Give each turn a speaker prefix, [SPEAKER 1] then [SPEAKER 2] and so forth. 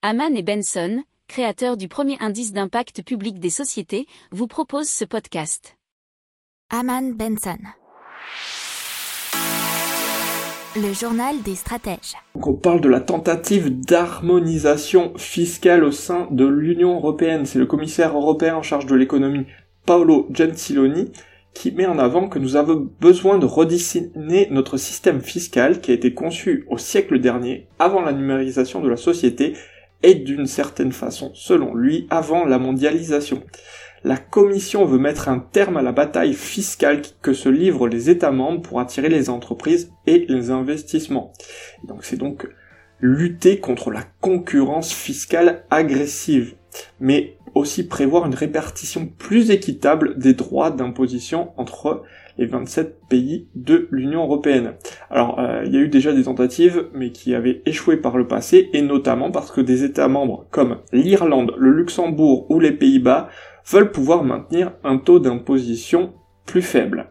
[SPEAKER 1] Haman et Benson, créateurs du premier indice d'impact public des sociétés, vous proposent ce podcast.
[SPEAKER 2] Haman Benson. Le journal des stratèges.
[SPEAKER 3] Donc on parle de la tentative d'harmonisation fiscale au sein de l'Union européenne. C'est le commissaire européen en charge de l'économie, Paolo Gentiloni, qui met en avant que nous avons besoin de redessiner notre système fiscal qui a été conçu au siècle dernier, avant la numérisation de la société, et d'une certaine façon, selon lui, avant la mondialisation. La Commission veut mettre un terme à la bataille fiscale que se livrent les États membres pour attirer les entreprises et les investissements. Donc c'est donc lutter contre la concurrence fiscale agressive, mais aussi prévoir une répartition plus équitable des droits d'imposition entre les 27 pays de l'Union européenne. Alors, euh, il y a eu déjà des tentatives, mais qui avaient échoué par le passé, et notamment parce que des États membres comme l'Irlande, le Luxembourg ou les Pays-Bas veulent pouvoir maintenir un taux d'imposition plus faible.